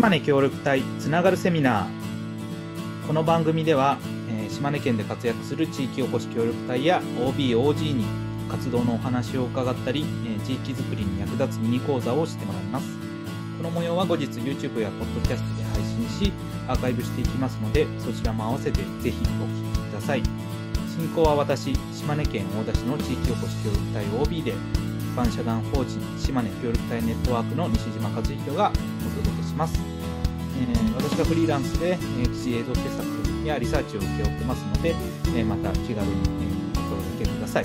島根協力隊つながるセミナー。この番組では、え島根県で活躍する地域おこし協力隊や OBOG に活動のお話を伺ったり、え地域づくりに役立つミニ講座をしてもらいます。この模様は後日 YouTube や Podcast で配信しアーカイブしていきますのでそちらも合わせてぜひお聞きください。進行は私島根県大田市の地域おこし協力隊 OB で一般社団法人島根協力隊ネットワークの西島和弘がお届けします、えー私がフリーランスで、えー記事映像制作やリサーチを請け負ってますので、えーまた気軽に、えーお声掛けください。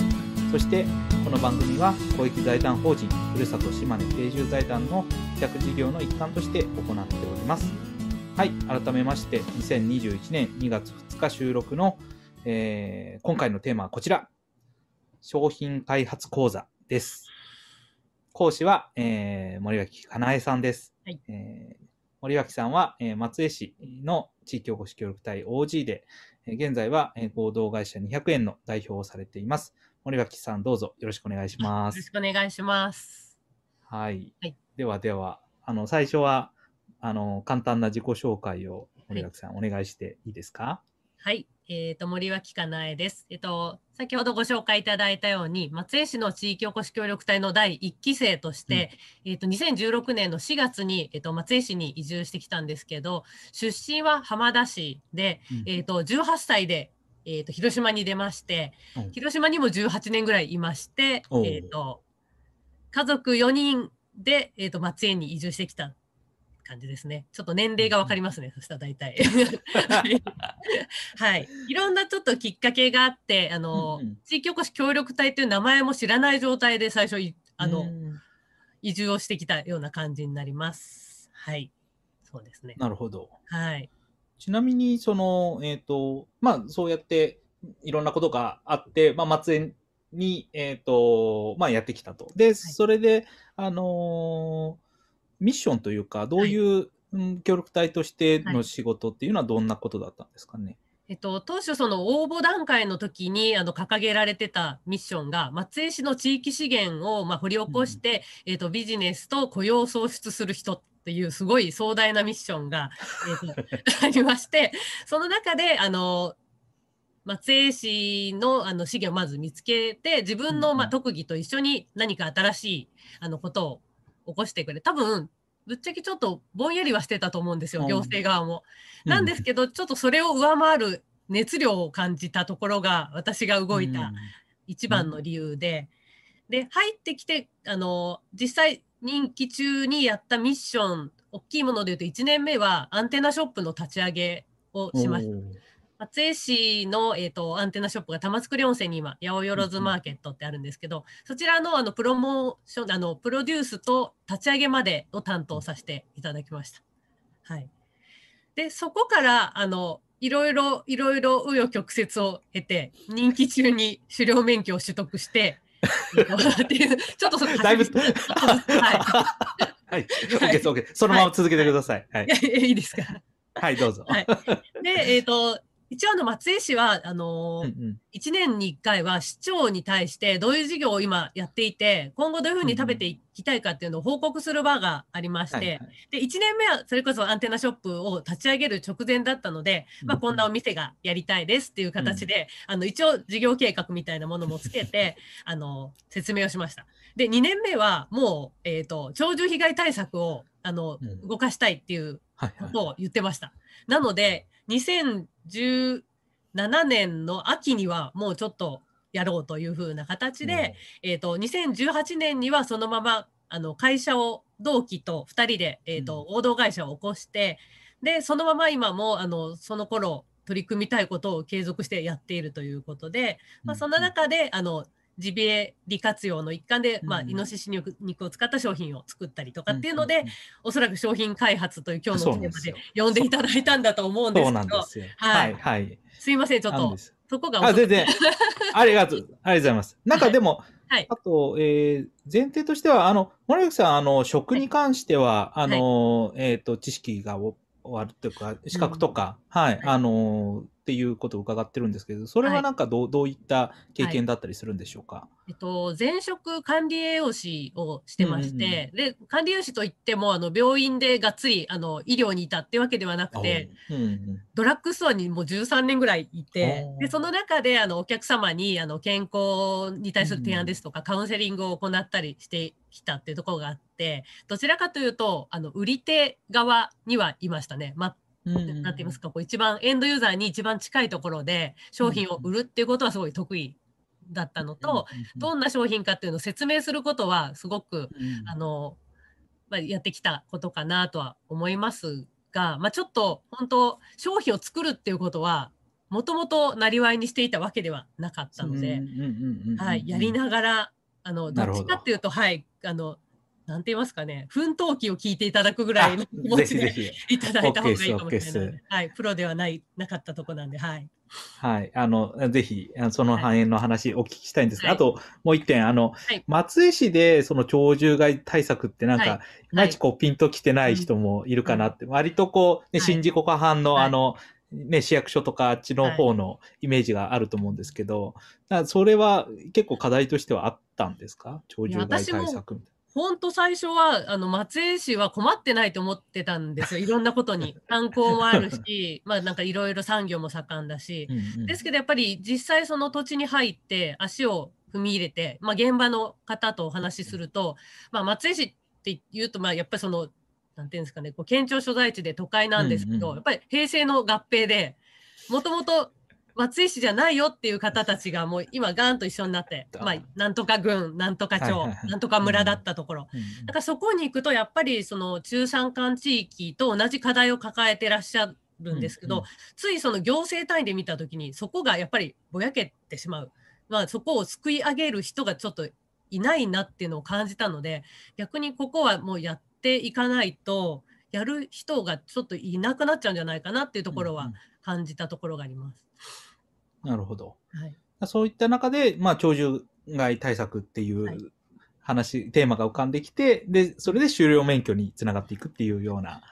そしてこの番組は公益財団法人ふるさと島根定住財団の委託事業の一環として行っております。はい改めまして2021年2月2日収録の、えー今回のテーマはこちら。商品開発講座です。講師は、えー森脇かなえさんです、はい。えー森脇さんは、えー松江市の地域おこし協力隊 OG で、えー現在は、えー合同会社200円の代表をされています。森脇さん、どうぞよろしくお願いします。よろしくお願いします。はい。はいではでは、あの、最初は、あの、簡単な自己紹介を森脇さん、お願いしていいですか？はい。えっ、と、森脇かなえです。えっ、と、先ほどご紹介いただいたように、松江市の地域おこし協力隊の第1期生として、えっ、と、2016年の4月に、えっ、と、松江市に移住してきたんですけど、出身は浜田市で、うん。えっ、と、18歳で、えっ、と、広島に出まして、う。ん広島にも18年ぐらいいまして、えっ、と、家族4人で、えっ、と、松江に移住してきた感じですね。ちょっと年齢がわかりますね。そしたら大体。はい。いろんなちょっときっかけがあって、あの、うんうん地域おこし協力隊という名前も知らない状態で最初い、あの、うん移住をしてきたような感じになります。はい。そうですね。なるほど。はい。ちなみに、その、えっ、と、まあ、そうやって、いろんなことがあって、まあ、松江に、えっ、と、まあ、やってきたと。で、それで、あのーミッションというか、どういう、うん協力隊としての仕事っていうのはどんなことだったんですかね？えっと、当初その応募段階の時にあの掲げられてたミッションが松江市の地域資源をまあ掘り起こして、えっと、ビジネスと雇用を創出する人っていうすごい壮大なミッションが、えっと、ありましてその中であの松江市のあの資源をまず見つけて自分のまあうん。うん特技と一緒に何か新しいあのことを起こしてくれ。多分ぶっちゃけちょっとぼんやりはしてたと思うんですよ、うん。行政側も。なんですけど、ちょっとそれを上回る熱量を感じたところが私が動いた一番の理由で、で入ってきてあの実際任期中にやったミッション大きいもので言うと1年目はアンテナショップの立ち上げをうんしました。松江市の、えー、とアンテナショップが玉造温泉に今八百万マーケットってあるんですけど、そちらのあのプロモーションあのプロデュースと立ち上げまでを担当させていただきました。はい、でそこからあのいろいろいろいろ紆余曲折を経て任期中に狩猟免許を取得して ちょっとそのだいぶ、は はい。OK。そのまま続けてください。はいい。いやいいですか。はい、どうぞ。はいでえっ、と一応あの松江市はあのーうんうん。1年に1回は市長に対してどういう事業を今やっていて今後どういうふうに食べていきたいかっていうのを報告する場がありまして、はいはい。で1年目はそれこそアンテナショップを立ち上げる直前だったので、まあ、うんこんなお店がやりたいですっていう形で、あの一応事業計画みたいなものもつけて あの説明をしました。で2年目はもう、えー、と鳥獣被害対策をあの、うん。動かしたいっていうはいはい。ことを言ってました。なので、2017年の秋にはもうちょっとやろうというふうな形で、えっ、と、2018年にはそのまま、あの、会社を、同期と2人で、えっ、と、合同会社を起こして、で、そのまま今も、あの、その頃、取り組みたいことを継続してやっているということで、まあ、その中で、あの、ジビエ利活用の一環で、まあ、うんイノシシ肉肉を使った商品を作ったりとかっていうので、んんん。おそらく商品開発という今日のテーマで呼んでいただいたんだと思うんですそうけど、なんですよ。ははいい、はい。すいません、ちょっとそこがあ、全然。ありがとう。ありがとうございます。なんかでも、はい。あと、えー前提としては、あの、森脇さん、あの、食に関しては、あの、えっ、と、知識がおあるというか、資格とか、はい、はい。あの、っていうことを伺ってるんですけど、それはなんかどう,、どういった経験だったりするんでしょうか？えっと、前職管理栄養士をしてまして、うんうんうん、で管理栄養士といってもあの病院でがっつりあの医療にいたってわけではなくて、うんうん、ドラッグストアにもう13年ぐらいいてでその中であのお客様にあの健康に対する提案ですとか、うん、カウンセリングを行ったりしてきたっていうところがあってどちらかというとあの売り手側にはいましたね。まなんて言いますかこう一番エンドユーザーに一番近いところで商品を売るっていうことはすごい得意だったのと、どんな商品かっていうのを説明することはすごく、あの、まあ、やってきたことかなとは思いますが、まあ、ちょっと本当商品を作るっていうことはもともとなりわいにしていたわけではなかったので、はい、やりながらあのどっちかっていうとはいあのなんて言いますかね、奮闘記を聞いていただくぐらいの気持ちでいただいた方がいいかもしれない。はい、プロではない、なかったとこなんで、はい。はい。あの、ぜひ、その反映の話お聞きしたいんですが、はい、あと、もう一点、あの、はい、松江市でその鳥獣害対策ってなんか、はい、いまいちこう、ピンときてない人もいるかなって、うん、割とこう、ね、新宿湖畔のあの、ね、市役所とかあっちの方のイメージがあると思うんですけど、それは結構課題としてはあったんですか？鳥獣害対策みたいな。本当最初は、あの、松江市は困ってないと思ってたんですよ。いろんなことに。観光もあるし、まあなんかいろいろ産業も盛んだし。うんうん、ですけどやっぱり実際その土地に入って足を踏み入れて、まあ現場の方とお話しすると、まあ松江市って言うと、まあやっぱりその、なんていうんですかね、こう県庁所在地で都会なんですけど、うんうん、やっぱり平成の合併で、もともと松江市じゃないよっていう方たちがもう今ガーンと一緒になって、まあ、なんとか郡、なんとか町、なんとか村だったところ。だからそこに行くとやっぱりその中山間地域と同じ課題を抱えてらっしゃるんですけど、ついその行政単位で見た時にそこがやっぱりぼやけてしまう。まあそこを救い上げる人がちょっといないなっていうのを感じたので、逆にここはもうやっていかないと、やる人がちょっといなくなっちゃうんじゃないかなっていうところは感じたところがあります。なるほど。はい、そういった中で、まあ、鳥獣害対策っていう話、はい、テーマが浮かんできて、で、それで終了免許につながっていくっていうような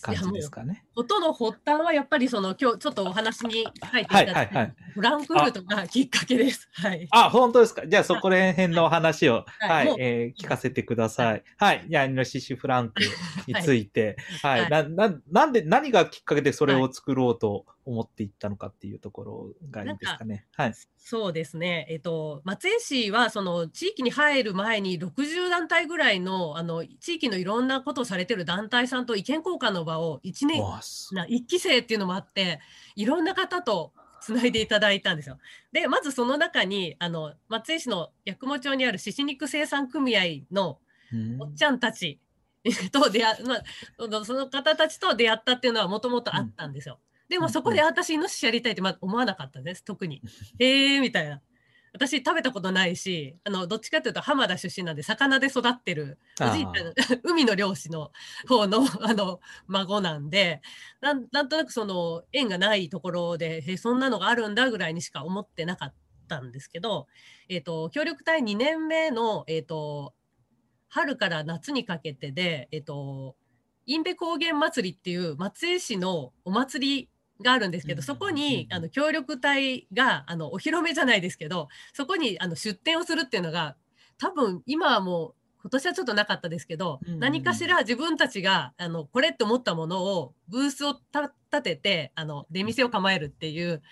感じですかね。音の発端はやっぱりその今日ちょっとお話に書いていただいた、フランクフルトがきっかけです。はい。あ、本当ですか。じゃあそこら辺の話を、はい、はい、えー、聞かせてください。はい。じゃあ、イノシシフランクについて、はい、はい、な、な、なんで、何がきっかけでそれを作ろうと思っていったのかっていうところがいいですかね。はい。そうですね。えっと、松江市は、その、地域に入る前に60団体ぐらいの、あの、地域のいろんなことをされてる団体さんと意見交換の場を1年、な1期生っていうのもあって、いろんな方とつないでいただいたんですよ。で、まずその中に、あの、松江市の八雲町にある獅子肉生産組合のおっちゃんたちと出会、まあ、その方たちと出会ったっていうのはもともとあったんですよ。うんでもそこで私イノシシやりたいってま思わなかったです特に。えーみたいな。私食べたことないしあのどっちかというと浜田出身なんで魚で育ってるおじいちゃん 海の漁師の方の あの孫なんでなんなんとなくその縁がないところでえそんなのがあるんだぐらいにしか思ってなかったんですけど、えーと、協力隊2年目の、えーと、春から夏にかけてで、えーと、インベ高原祭りっていう松江市のお祭りがあるんですけど、そこにあの協力隊があのお披露目じゃないですけどそこにあの出店をするっていうのが多分今はもう今年はちょっとなかったですけど、何かしら自分たちがあのこれって思ったものをブースを立ててあの出店を構えるっていう、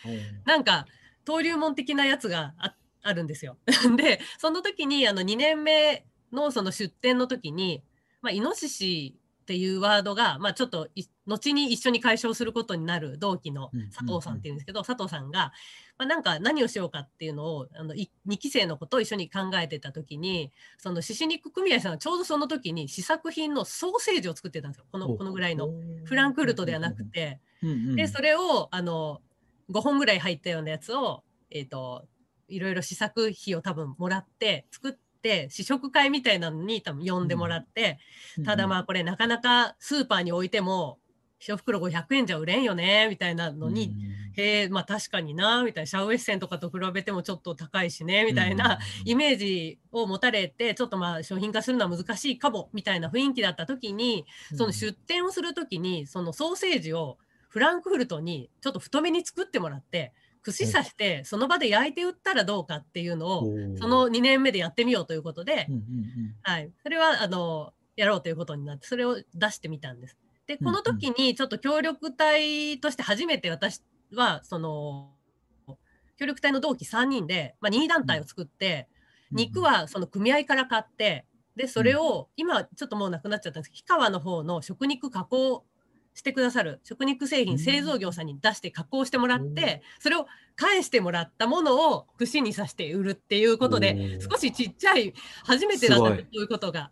なんか登竜門的なやつがああるんですよ。でその時にあの2年目のその出店の時に、まあ、イノシシっていうワードが、まあ、ちょっと後に一緒に解消することになる同期の佐藤さんっていうんですけど、佐藤さんが、まあ、なんか何をしようかっていうのをあの2期生のことを一緒に考えてた時にその獅子肉組合さんがちょうどその時に試作品のソーセージを作ってたんですよ。このこのぐらいのフランクフルトではなくて、でそれをあの5本ぐらい入ったようなやつを、えーと、いろいろ試作費を多分もらって作って。って試食会みたいなのに多分呼んでもらって、うん、ただまあこれなかなかスーパーに置いても1袋500円じゃ売れんよねみたいなのに、うん、へえまあ確かになみたいな。シャウエッセンとかと比べてもちょっと高いしねみたいなイメージを持たれてちょっとまあ商品化するのは難しいかもみたいな雰囲気だった時にその出店をする時にそのソーセージをフランクフルトにちょっと太めに作ってもらって串刺してその場で焼いて売ったらどうかっていうのをその2年目でやってみようということで、うんうんうん。はい、それはあのやろうということになってそれを出してみたんです。でこの時にちょっと協力隊として初めて私はその協力隊の同期3人で、まあ、任意団体を作って、肉はその組合から買ってでそれを今ちょっともうなくなっちゃったんですけど氷川の方の食肉加工してくださる食肉製品うん。製造業さんに出して加工してもらってそれを返してもらったものを串に刺して売るっていうことで少しちっちゃい初めてだったんですすそういうことが。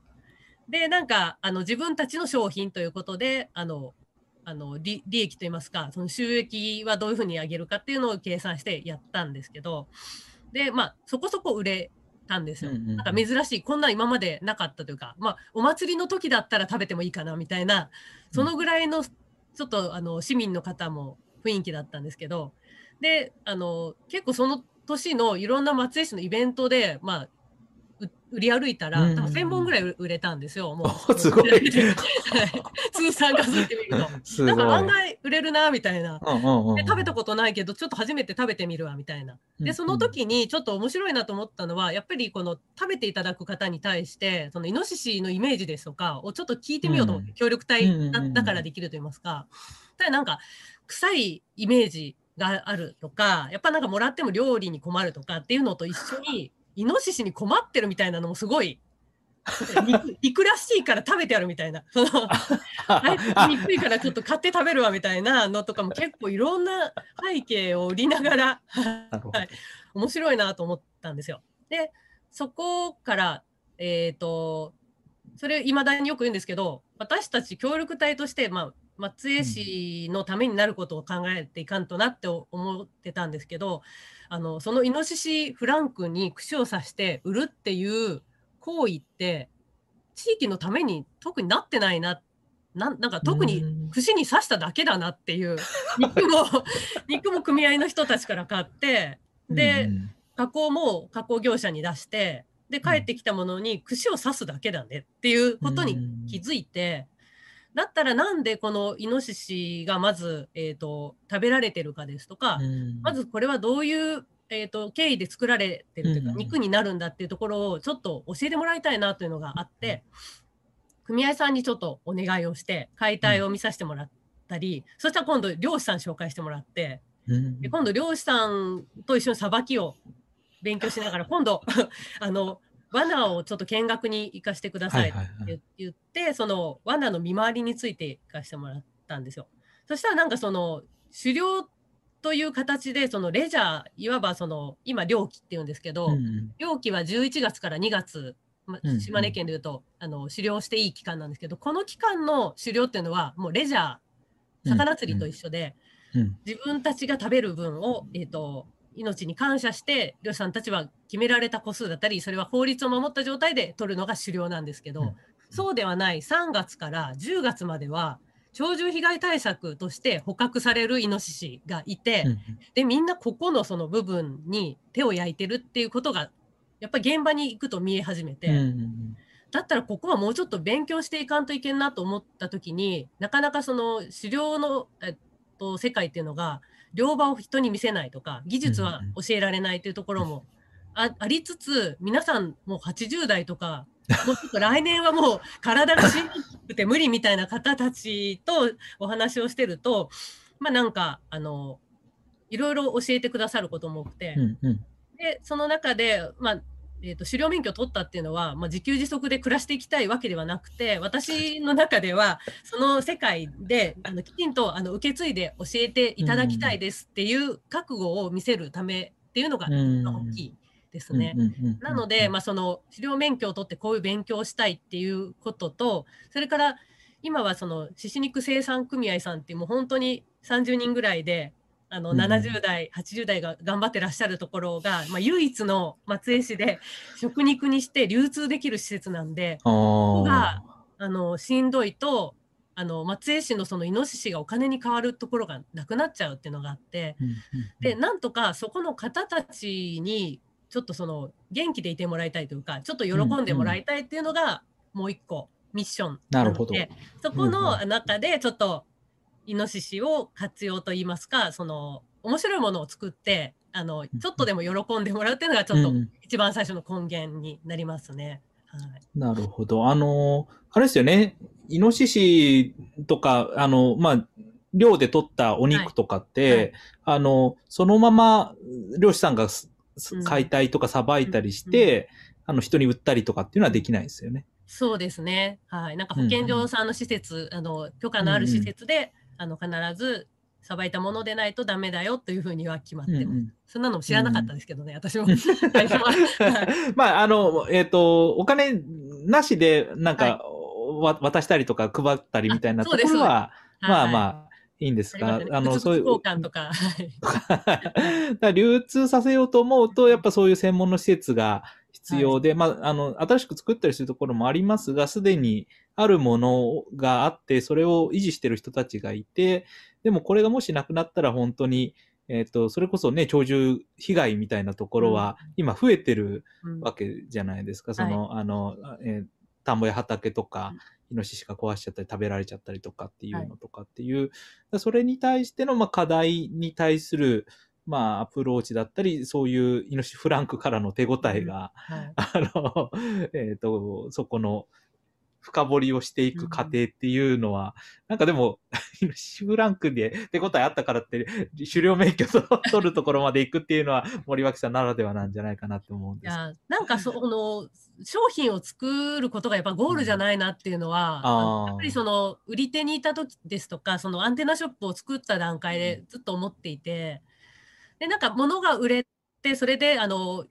でなんかあの自分たちの商品ということであのあの利利益といいますかその収益はどういうふうに上げるかっていうのを計算してやったんですけどでまあそこそこ売れたんですよ。なんか珍しいこんなん今までなかったというかまあお祭りの時だったら食べてもいいかなみたいなそのぐらいのちょっとあの市民の方も雰囲気だったんですけどであの結構その年のいろんな松江市のイベントでまあう売り歩いたら、多分1000本ぐらい売れたんですよ。もおすごい はい通算数えてみると。なんか案外売れるなみたいな。うんうんうんで食べたことないけどちょっと初めて食べてみるわみたいな。でその時にちょっと面白いなと思ったのはやっぱりこの食べていただく方に対してそのイノシシのイメージですとかをちょっと聞いてみようと思って、うん協力隊だからできると言いますか。ただなんか臭いイメージがあるとかやっぱなんかもらっても料理に困るとかっていうのと一緒にイノシシに困ってるみたいなのもすごい。肉肉らしいから食べてやるみたいな。そのあいつ憎いからちょっと買って食べるわみたいなのとかも結構いろんな背景を売りながらはい面白いなと思ったんですよ。でそこからえっ、とそれいまだによく言うんですけど私たち協力隊として、まあ、松江市のためになることを考えていかんとなって思ってたんですけどあのそのイノシシフランクに串を刺して売るっていう行為って地域のために特になってないななんなんか特にうん。串に刺しただけだなっていう肉も 肉も組合の人たちから買ってで、加工も加工業者に出してで帰ってきたものに串を刺すだけだねっていうことに気づいて、だったらなんでこのイノシシがまず、えー、と食べられてるかですとか、うん。まずこれはどういう、えー、と経緯で作られてるというか、うん。肉になるんだっていうところをちょっと教えてもらいたいなというのがあって、組合さんにちょっとお願いをして解体を見させてもらったり、そしたら今度漁師さん紹介してもらってうん。で今度漁師さんと一緒にさばきを勉強しながら今度 あの罠をちょっと見学に行かせてくださいって言って、その罠の見回りについて行かせてもらったんですよ。そしたらなんかその狩猟という形でそのレジャーいわばその今漁期っていうんですけど、うんうん。漁期は11月から2月、まうんうん。島根県でいうと、あの狩猟していい期間なんですけどこの期間の狩猟っていうのはもうレジャー魚釣りと一緒で、うん。自分たちが食べる分を、えー、と命に感謝して漁師さんたちは決められた個数だったりそれは法律を守った状態で取るのが狩猟なんですけど、うん。そうではない。3月から10月までは鳥獣被害対策として捕獲されるイノシシがいて、うんでみんなここのその部分に手を焼いてるっていうことがやっぱり現場に行くと見え始めて、だったらここはもうちょっと勉強していかんといけんなと思った時になかなかその狩猟の、えっと、世界っていうのが両場を人に見せないとか技術は教えられないというところもあありつつ皆さんもう80代とかもうちょっと来年はもう体がしんどくて無理みたいな方たちとお話をしてるとまあなんかあのいろいろ教えてくださることも多くて。うんうんでその中で、まあえー、と狩猟免許を取ったっていうのは、まあ、自給自足で暮らしていきたいわけではなくて私の中ではその世界であのきちんとあの受け継いで教えていただきたいですっていう覚悟を見せるためっていうのがうん大きいですね。なので、まあ、その狩猟免許を取ってこういう勉強をしたいっていうこととそれから今はその獅子肉生産組合さんっていうもう本当に30人ぐらいであのうん70代、80代が頑張ってらっしゃるところが、まあ、唯一の松江市で食肉にして流通できる施設なんであー。があのしんどいとあの松江市のそのイノシシがお金に変わるところがなくなっちゃうっていうのがあって。でなんとかそこの方たちにちょっとその元気でいてもらいたいというかちょっと喜んでもらいたいっていうのがもう一個ミッションなるほど。のでそこの中でちょっとイノシシを活用といいますかその面白いものを作ってあのちょっとでも喜んでもらうっていうのがちょっとうん一番最初の根源になりますね。はい、なるほど。あの、あれですよね。イノシシとか、あの、まあ、漁で取ったお肉とかって、はいはいあの、そのまま漁師さんが解体とかさばいたりして、あの、人に売ったりとかっていうのはできないですよね。そうですね。はい。なんか保健所さんの施設、あの許可のある施設で、あの必ずさばいたものでないとダメだよというふうには決まってます。うんうん。そんなの知らなかったですけどね、私も。最初ははい。まあ、あの、えっ、と、お金なしで、なんか、わ渡したりとか配ったりみたいなところは、まあまあ、あ、いいんですが、ありますね。あの、物そういう、々交換とか。流通させようと思うと、やっぱそういう専門の施設が必要で、まあ、あの、新しく作ったりするところもありますが、すでにあるものがあって、それを維持してる人たちがいて、でもこれがもしなくなったら本当に、えっ、と、それこそね、鳥獣被害みたいなところは、今増えてるうん。わけじゃないですか。その、あの、えー田んぼや畑とかうん、イノシシが壊しちゃったり食べられちゃったりとかっていうのとかっていう、それに対しての、まあ、課題に対する、まあ、アプローチだったり、そういうイノシシフランクからの手応えが、はい。あの、えっ、と、そこの深掘りをしていく過程っていうのは、なんかでも、イノシシフランクで手応えあったからって、狩猟免許を取るところまで行くっていうのは、森脇さんならではなんじゃないかなって思うんです。いやなんかその商品を作ることがやっぱゴールじゃないなっていうのは、あーやっぱりその売り手にいた時ですとかそのアンテナショップを作った段階でずっと思っていてでなんか物が売れてそれであの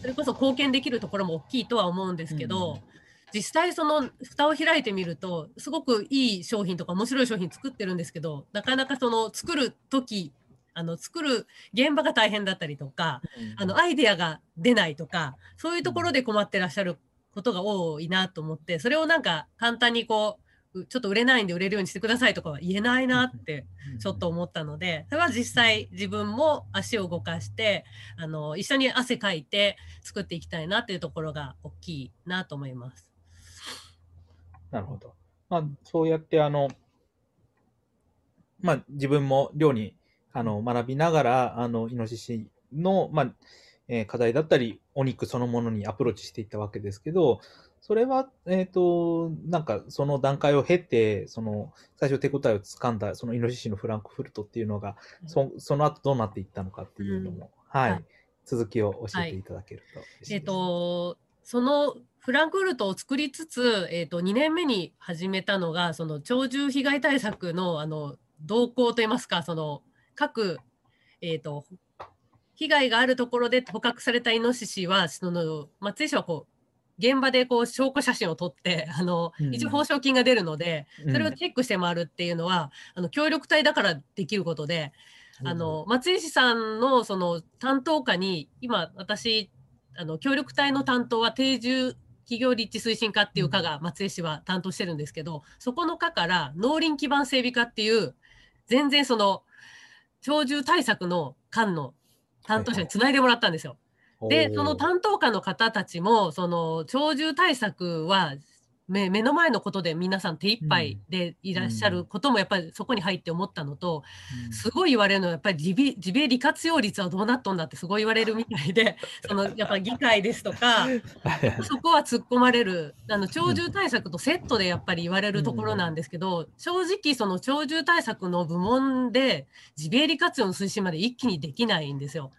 それこそ貢献できるところも大きいとは思うんですけど、うん実際その蓋を開いてみるとすごくいい商品とか面白い商品作ってるんですけどなかなかその作る時あの作る現場が大変だったりとかあのアイデアが出ないとかそういうところで困ってらっしゃることが多いなと思ってそれをなんか簡単にこううちょっと売れないんで売れるようにしてくださいとかは言えないなってちょっと思ったのでそれは実際自分も足を動かしてあの一緒に汗かいて作っていきたいなっていうところが大きいなと思います。なるほど。まあ、そうやって、あの、まあ、自分も寮に、あの、学びながら、あの、イノシシの、まあ、えー課題だったり、お肉そのものにアプローチしていったわけですけど、それは、えっ、と、なんか、その段階を経て、その、最初手応えをつかんだ、そのイノシシのフランクフルトっていうのが、そその後どうなっていったのかっていうのも、はい、はい。続きを教えていただけると嬉しい。えっ、とそのフランクフルトを作りつつ、えー、と2年目に始めたのがその鳥獣被害対策のあの動向といいますかその各、えー、と被害があるところで捕獲されたイノシシはその松江市はこう現場でこう証拠写真を撮って あの、うん。一応報奨金が出るのでうん。それをチェックして回るっていうのは、あの協力隊だからできることで、あの松井市さんのその担当課に今私あの協力隊の担当は定住企業立地推進課っていう課が松江市は担当してるんですけどそこの課から農林基盤整備課っていう全然その鳥獣対策の官の担当者につないでもらったんですよ。でその担当課の方たちもその鳥獣対策は目目の前のことで皆さん手一杯でいらっしゃることもやっぱりそこに入って思ったのと、すごい言われるのはやっぱりジビジビエ利活用率はどうなっとんだってすごい言われるみたいで そのやっぱ議会ですとか そこは突っ込まれる。あの鳥獣対策とセットでやっぱり言われるところなんですけど、正直その鳥獣対策の部門でジビエ利活用の推進まで一気にできないんですよ。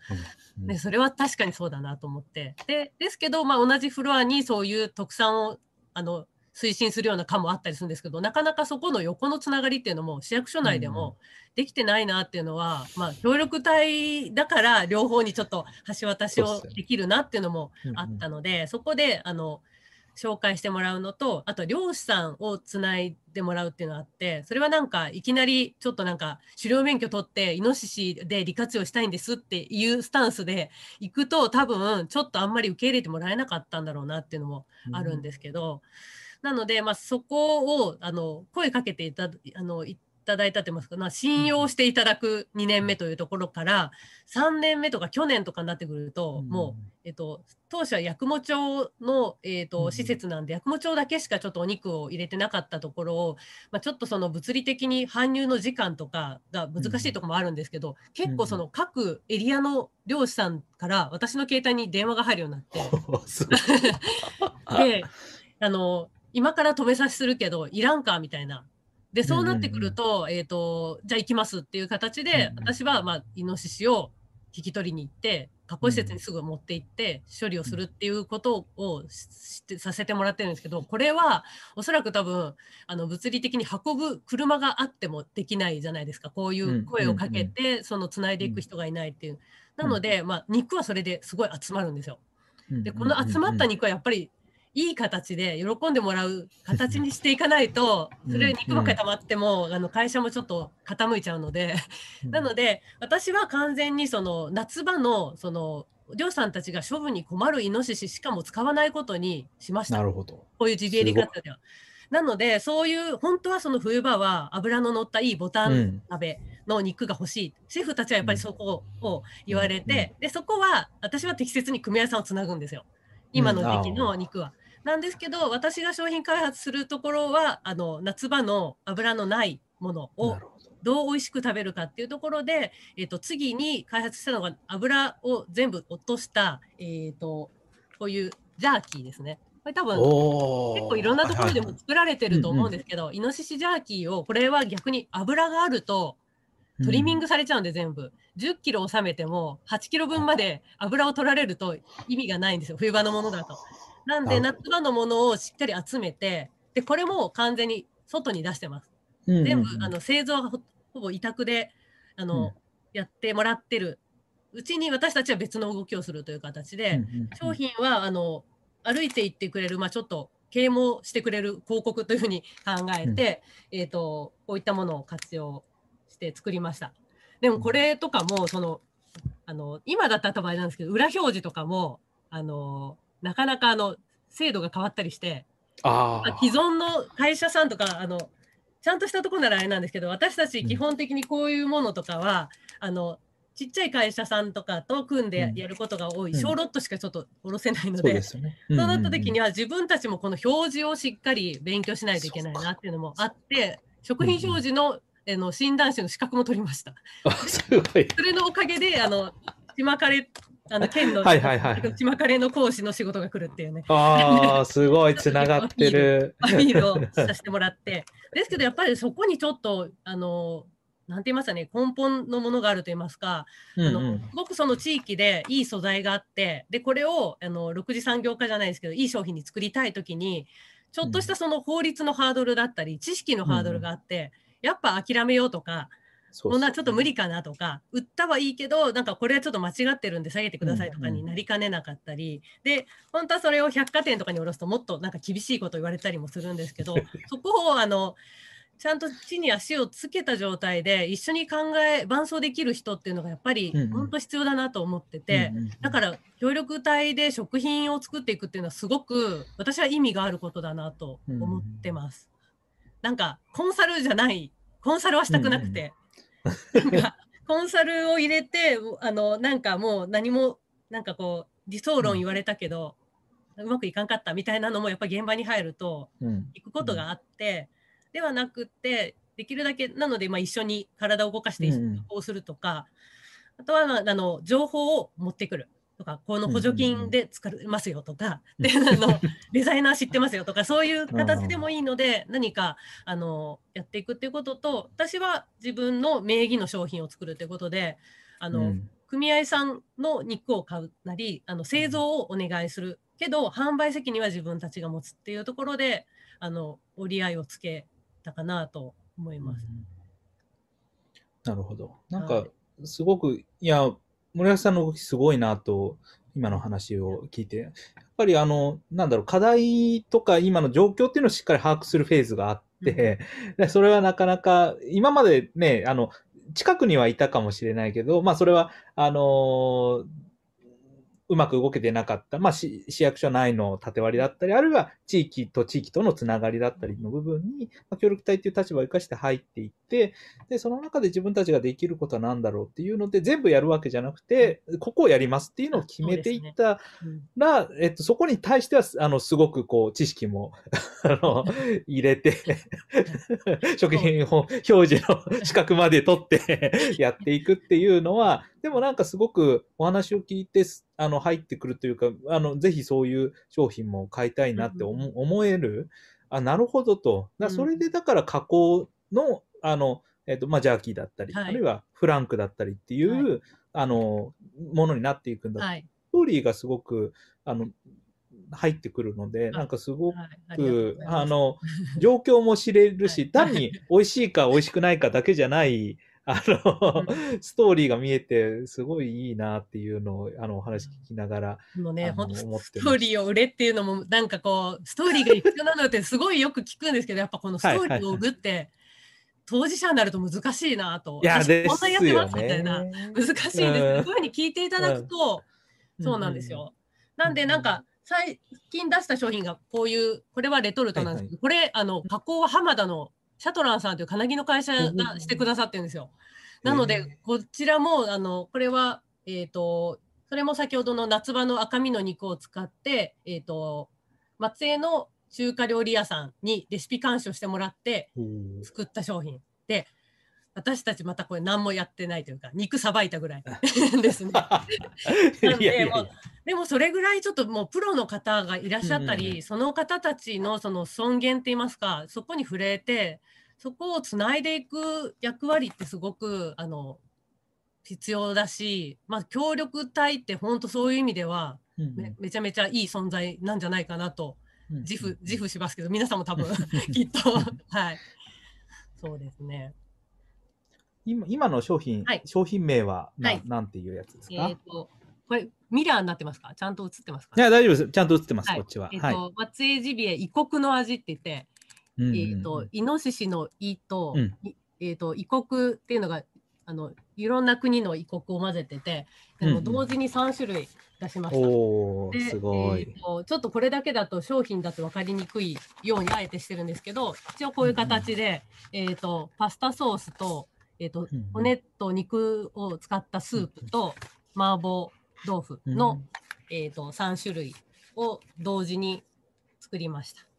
うん。でそれは確かにそうだなと思って。でですけど、まあ、同じフロアにそういう特産をあの推進するような課もあったりするんですけどなかなかそこの横のつながりっていうのも市役所内でもできてないなっていうのは、まあ、協力隊だから両方にちょっと橋渡しをできるなっていうのもあったので、そこであの紹介してもらうのとあと漁師さんをつないでもらうっていうのがあってそれはなんかいきなりちょっとなんか狩猟免許取ってイノシシで利活用したいんですっていうスタンスで行くと多分ちょっとあんまり受け入れてもらえなかったんだろうなっていうのもあるんですけど、なので、まあ、そこをあの声かけていたあのいただいたと言いますか、まあ、信用していただく2年目というところから、3年目とか去年とかになってくると、うん。もう、えっと、当初は八雲町の、えっと、うん。施設なんで、八雲町だけしかちょっとお肉を入れてなかったところを、まあ、ちょっとその物理的に搬入の時間とかが難しいところもあるんですけど、結構その各エリアの漁師さんから私の携帯に電話が入るようになって、で、あの、今から止めさせするけど、いらんかみたいな。で、そうなってくると、えっ、と、じゃあ行きますっていう形で、私は、まあ、イノシシを引き取りに行って、加工施設にすぐ持って行って、処理をするっていうことをししてさせてもらってるんですけど、これは、おそらく多分、あの、物理的に運ぶ車があってもできないじゃないですか。こういう声をかけて、その、つないでいく人がいないっていう。なので、まあ、肉はそれですごい集まるんですよ。でこの集まった肉はやっぱりいい形で喜んでもらう形にしていかないとうん。それ肉ばっかり溜まってもあの会社もちょっと傾いちゃうので。なので私は完全にその夏場のその漁師さんたちが処分に困るイノシシしかも使わないことにしました。なるほど。こういうジビエリ活動で。は。なのでそういう本当はその冬場は脂の乗ったいいボタンうん。鍋の肉が欲しい、シェフたちはやっぱりそこを言われて、うん。でそこは私は適切に組合さんをつなぐんですよ。今の時期の肉は。なんですけど私が商品開発するところはあの夏場の脂のないものをど。どう美味しく食べるかっていうところで、えっと次に開発したのが油を全部落とした、えっとこういうジャーキーですね。これ多分お結構いろんなところでも作られてると思うんでですけど、イノシシジャーキーをこれは逆に油があるとトリミングされちゃうんで全部10キロ収めても8キロ分まで油を取られると意味がないんですよ冬場のものだと。なんで夏場のものをしっかり集めてでこれも完全に外に出してます。全部あの製造はほほぼ委託であの、うん。やってもらってる。うちに私たちは別の動きをするという形で、商品はあの歩いていってくれる、まあ、ちょっと啓蒙してくれる広告というふうに考えて、えー、とこういったものを活用して作りました。でもこれとかもそのあの今だったら多分あれなんですけど裏表示とかもあのなかなかあの制度が変わったりしてあまあ既存の会社さんとかあのちゃんとしたところならあれなんですけど私たち基本的にこういうものとかは、あのちっちゃい会社さんとかと組んでやることが多い、うん小ロットしかちょっと下ろせないのそうで。ですよね。そうなった時には、は自分たちもこの表示をしっかり勉強しないといけないなっていうのもあって食品表示の,、あの診断士の資格も取りました。あすごい。それのおかげであの 島カレあの県のはいはいはい。島カレの講師の仕事が来るっていうね。ああ、すごい、つながってる。アピールをさせてもらって。ですけどやっぱりそこにちょっとあのなんて言いますかね根本のものがあると言いますかあのうんうん。すごくその地域でいい素材があってでこれをあの6次産業化じゃないですけどいい商品に作りたい時にちょっとしたその法律のハードルだったり知識のハードルがあって、やっぱ諦めようとかこんなちょっと無理かなとか売ったはいいけどなんかこれはちょっと間違ってるんで下げてくださいとかになりかねなかったり、で本当はそれを百貨店とかに卸すともっとなんか厳しいこと言われたりもするんですけど そこをあのちゃんと地に足をつけた状態で一緒に考え伴走できる人っていうのがやっぱりうんうん。本当必要だなと思ってて、うんうんだから協力隊で食品を作っていくっていうのはすごく私は意味があることだなと思ってます。なんかコンサルじゃない。コンサルはしたくなくて、コンサルを入れてあのなんかもう何もなんかこう理想論言われたけど、うまくいかんかったみたいなのもやっぱ現場に入るとうん。行くことがあって、ではなくってできるだけなので、まあ、一緒に体を動かしてうんうん。こうするとか、あとは、まあ、あの情報を持ってくるとかこの補助金で使いますよとか、であの デザイナー知ってますよとかそういう形でもいいので何かあのやっていくっていうことと私は自分の名義の商品を作るということであの、うん。組合さんの肉を買うなりあの製造をお願いするけど販売責任は自分たちが持つっていうところであの折り合いをつけたかなと思います。なるほど。なんかはい、すごく、いや、森脇さんの動きすごいなと、今の話を聞いて、やっぱりあの、なんだろう、課題とか今の状況っていうのをしっかり把握するフェーズがあって、でそれはなかなか、今までね、あの、近くにはいたかもしれないけど、まあそれは、あのーうまく動けてなかった、まあ、市市役所内の縦割りだったり、あるいは地域と地域とのつながりだったりの部分に、まあ、協力隊っていう立場を生かして入っていって、で、その中で自分たちができることは何だろうっていうので、全部やるわけじゃなくて、ここをやりますっていうのを決めていったうんら、えっと、そこに対しては、あの、すごくこう、知識も、あの、入れて、食品表示の資格まで取ってやっていくっていうのは、でもなんかすごくお話を聞いてす、あの、入ってくるというか、あの、ぜひそういう商品も買いたいなって思,、思える、あ、なるほどと。だそれでだから加工の、あの、えっと、まあ、ジャーキーだったり、はい。あるいはフランクだったりっていう、はあの、ものになっていくんだ。はい。ストーリーがすごく、あの、入ってくるので、なんかすごく、ざいます。あの、状況も知れるし、はい。単に美味しいか美味しくないかだけじゃない、あの、ストーリーが見えて、すごいいいなっていうのを、あの、お話聞きながら、もうね、本当ストーリーを売れっていうのも、なんかこう、ストーリーが必要なのってすごいよく聞くんですけど、やっぱこのストーリーを売るって、当事者になると難しいなと。いや、こんなやってますみたいな。ね。難しいんですこういうふうに聞いていただくと、そうなんですよ。なんで、なんか、最近出した商品がこういう、これはレトルトなんですけど、これ、あの、加工は浜田のシャトランさんという金木の会社がしてくださってるんですよ。なのへで、こちらも、あの、これは、えっ、と、それも先ほどの夏場の赤身の肉を使って、えっ、と、松江の中華料理屋さんにレシピ監修してもらってう。ん作った商品で、私たちまたこれ何もやってないというか、肉さばいたぐらい ですね。でもそれぐらいちょっともうプロの方がいらっしゃったり、うんその方たちのその尊厳って言いますかそこに触れてそこをつないでいく役割ってすごくあの必要だし、まあ、協力隊って本当そういう意味ではうんめめちゃめちゃいい存在なんじゃないかなとうん。自負自負しますけど皆さんも多分 きっと。はい。そうですね。今今の商品、はい商品名はな,、はいなんていうやつですえか、っ、とこれミラーになってますか？ちゃんと映ってますか？いや、大丈夫です。ちゃんと映ってます、はいこっちは。えっ、と、はい。松江ジビエ異国の味って言って、うんうんえっ、と、イノシシの胃と、うんいえっ、と、異国っていうのが、あの、いろんな国の異国を混ぜてて、あのうんうん同時に3種類出しました。おー、ですごい。えーとちょっとこれだけだと商品だと分かりにくいようにあえてしてるんですけど、一応こういう形で、えっ、と、パスタソースと、えっ、と、うんうん骨と肉を使ったスープと、麻婆豆腐の、えっ、と、3種類を同時に作りました。うん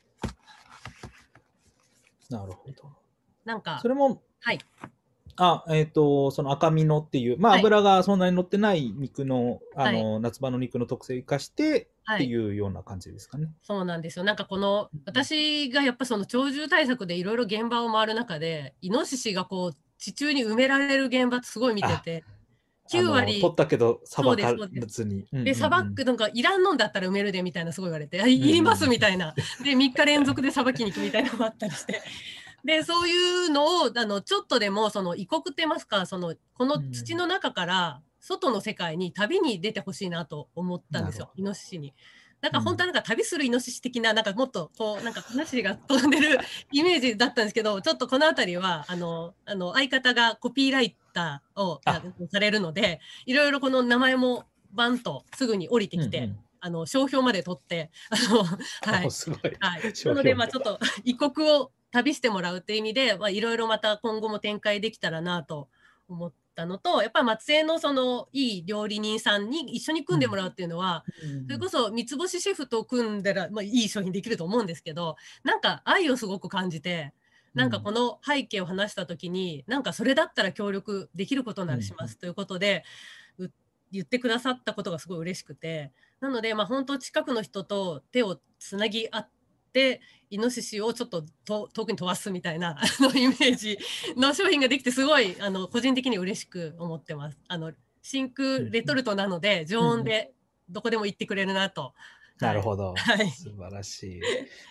なるほど。なんかそ、れも、はい。あ、えっ、と、その赤身のっていう、まあ、はい油がそんなに乗ってない肉の、あの、夏場の肉の特性を生かしてはい。っていうような感じですかね。そうなんですよ。なんかこの、私がやっぱその鳥獣対策でいろいろ現場を回る中で、イノシシがこう、地中に埋められる現場すごい見てて、9あの割取ったけど、さばかずに。で、んさばく、なんか、いらんのんだったら埋めるでみたいなすごい言われて、あいりますみたいな。で、3日連続でさばきに行くみたいなのもあったりして。で、そういうのを、あの、ちょっとでも、その、異国って言いますか、その、この土の中から、外の世界に旅に出てほしいなと思ったんですよイノシシに。なんか本当はなんか旅するイノシシ的な、なんかもっとこう、なんか話が飛んでる イメージだったんですけど、ちょっとこのあたりは、あの、あの、相方がコピーライターをあ。されるので、いろいろこの名前もバンとすぐに降りてきて、うんうん。あの、商標まで取って、あの、はい。お。すごい。はい、なので、まあ、ちょっと異国を旅してもらうっていう意味で、まあ、いろいろまた今後も展開できたらなと思ったのと、やっぱり松江のそのいい料理人さんに一緒に組んでもらうっていうのは、それこそ三つ星シェフと組んだら、まあ、いい商品できると思うんですけど、なんか愛をすごく感じて、なんかこの背景を話したときに、なんかそれだったら協力できることならしますということで、う言ってくださったことがすごい嬉しくて、なので、まあ、本当近くの人と手をつなぎ合って、イノシシをちょっとと遠くに飛ばすみたいなあのイメージの商品ができて、すごいあの個人的に嬉しく思ってます。あの真空レトルトなので、常温でどこでも行ってくれるなと。なるほど。はい。素晴らしい。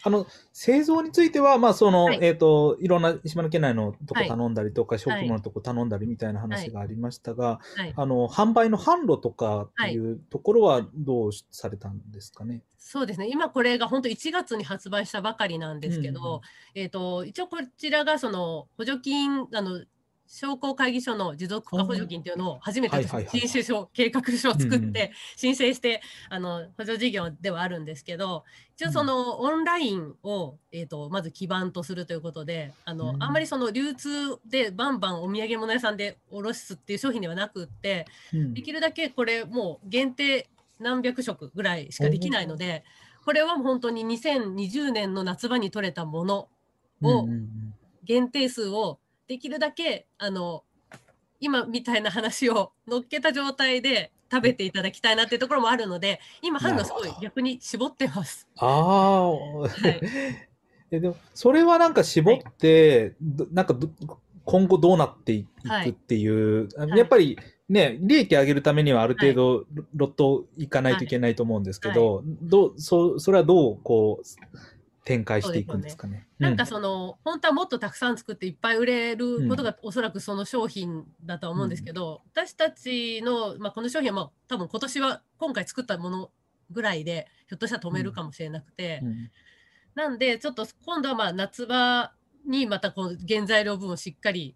あの、製造については、まあ、その、はい。えっ、と、いろんな島根県内のとこはい。頼んだりとか、小規模のとこ頼んだりみたいな話がありましたが、はい、あの、販売の販路とかっていうところはどうされたんですかね？そうですね、今これが本当1月に発売したばかりなんですけど、うんうんえー、と一応こちらがその補助金あの商工会議所の持続化補助金っていうのを初めて申請書、計画書を作って申請して、あの補助事業ではあるんですけど一応そのオンラインを、えー、とまず基盤とするということであの、うん。あんまりその流通でバンバンお土産物屋さんで卸すっていう商品ではなくってうん。できるだけこれもう限定何百食ぐらいしかできないのでこれは本当に2020年の夏場に取れたものを限定数をできるだけあの今みたいな話を 乗っけた状態で食べていただきたいなっていうところもあるので今販路すごい逆に絞ってます。ああ、はい。えでもそれはなんか絞って、どなんかど今後どうなっていくっていう、あはい。やっぱりね、利益上げるためにはある程度ロロットいかないといけないと思うんですけど、どうそそれはどうこう展開していくんですかね。なんかその、本当はもっとたくさん作っていっぱい売れることがおそらくその商品だとは思うんですけど、私たちの、まあ、この商品はまあ多分今年は今回作ったものぐらいでひょっとしたら止めるかもしれなくて、うん。なんでちょっと今度はまあ夏場にまたこの原材料分をしっかり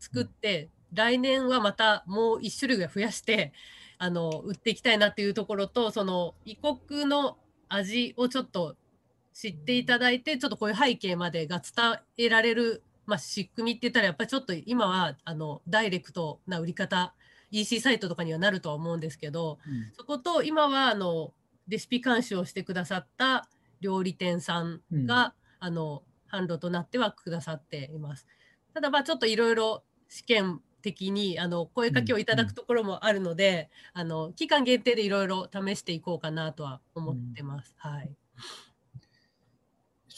作って、来年はまたもう1種類ぐらい増やしてあの売っていきたいなっていうところとその異国の味をちょっと知っていただいてちょっとこういう背景までが伝えられる、まあ、仕組みって言ったらやっぱりちょっと今はあのダイレクトな売り方 EC サイトとかにはなるとは思うんですけどそこと今はあのレシピ監修をしてくださった料理店さんが、あの販路となってはくださっています。ただまあちょっといろいろ試験的にあの声かけをいただくところもあるので、あの期間限定でいろいろ試していこうかなとは思ってます。はい。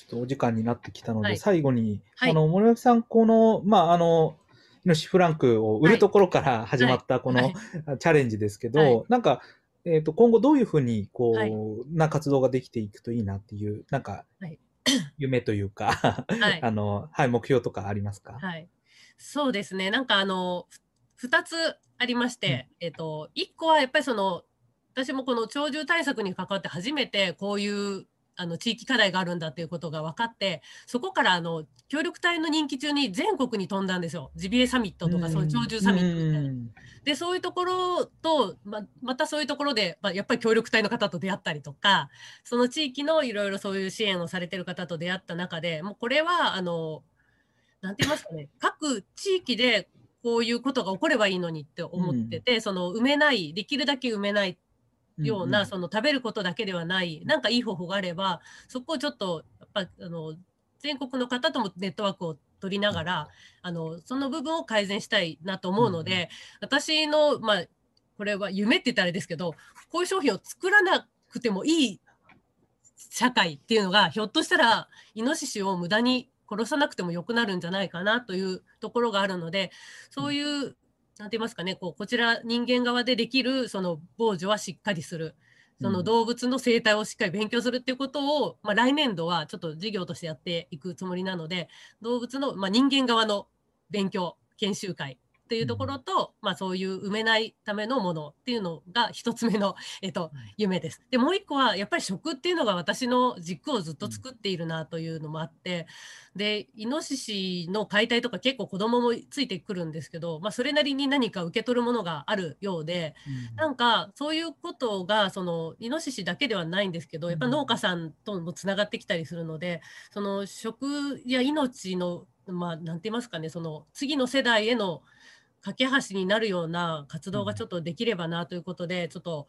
っとお時間になってきたので、はい。最後に、はい。あの、森脇さん、この、まあ、あの、イノシシフランクを売るところから始まったこの、はい。チャレンジですけど、はい。なんか、えっ、と、今後どういうふうに、こう、はい。な活動ができていくといいなっていう、なんか、はい。夢というか、はい。あの、はい、目標とかありますか？はい。そうですね。なんかあの、ふ2つありまして、えっと、1個はやっぱりその、私もこの鳥獣対策に関わって初めてこういうあの地域課題があるんだっていうことが分かって、そこからあの協力隊の任期中に全国に飛んだんですよ。ジビエサミットとか、そういう鳥獣サミットみたいな。うんでそういうところとままたそういうところで、まあ、やっぱり協力隊の方と出会ったりとかその地域のいろいろそういう支援をされてる方と出会った中でもうこれはあのなんて言いますかね各地域でこういうことが起こればいいのにって思ってて、その埋めないできるだけ埋めないような、その食べることだけではないなんかいい方法があればそこをちょっとやっぱあの全国の方ともネットワークを取りながらあのその部分を改善したいなと思うので、私のまあこれは夢って言ったらあれですけどこういう商品を作らなくてもいい社会っていうのがひょっとしたらイノシシを無駄に殺さなくてもよくなるんじゃないかなというところがあるのでそういうなんて言いますかねこうこちら人間側でできるその防除はしっかりする。その動物の生態をしっかり勉強するっていうことを、まあ、来年度はちょっと事業としてやっていくつもりなので動物の、まあ、人間側の勉強研修会っていうところと、まあ、そういう埋めないためのものっていうのが一つ目の、えっと、夢です。でもう一個はやっぱり食っていうのが私の軸をずっと作っているなというのもあってでイノシシの解体とか結構子供もついてくるんですけど、まあ、それなりに何か受け取るものがあるようでなんかそういうことがそのイノシシだけではないんですけどやっぱ農家さんともつながってきたりするのでその食や命のまあなんて言いますかねその次の世代への架け橋になるような活動がちょっとできればなということで、ちょっと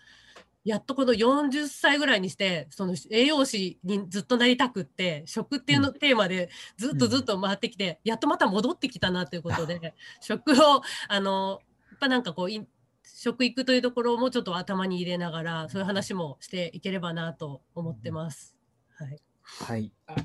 やっとこの40歳ぐらいにしてその栄養士にずっとなりたくって食っていうの、テーマでずっとずっと回ってきて、やっとまた戻ってきたなということで食をあのやっぱなんかこうい食育というところもちょっと頭に入れながらそういう話もしていければなと思ってます。はい、はい。あ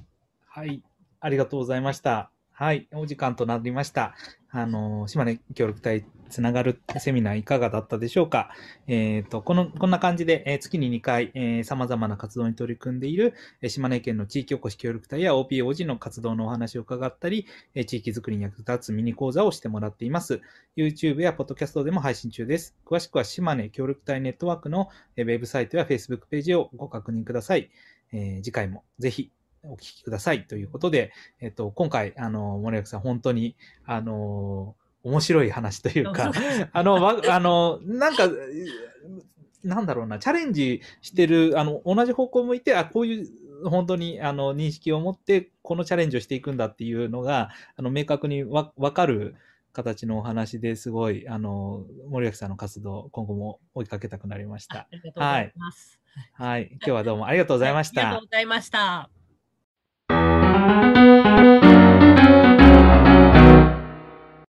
はい。ありがとうございました。はい。お時間となりました。あの、島根協力隊つながるセミナーいかがだったでしょうかえっ、と、この、こんな感じで、えー月に2回、えー様々な活動に取り組んでいる、え島根県の地域おこし協力隊や OPOG の活動のお話を伺ったり、え地域づくりに役立つミニ講座をしてもらっています。YouTube や Podcast でも配信中です。詳しくは島根協力隊ネットワークのえウェブサイトや Facebook ページをご確認ください。え次回もぜひお聞きくださいということで、えっと、今回、あの、森脇さん、本当に、あの、面白い話というか あの、わあの、なんか、なんだろうな、チャレンジしてる、あの、同じ方向向いて、あ、こういう、本当に、あの、認識を持って、このチャレンジをしていくんだっていうのが、あの、明確にわ、わかる形のお話ですごい、あの、森脇さんの活動、今後も追いかけたくなりました。ありがとうございます。はい。今日はどうもありがとうございましたありがとう。ございました。Thank you.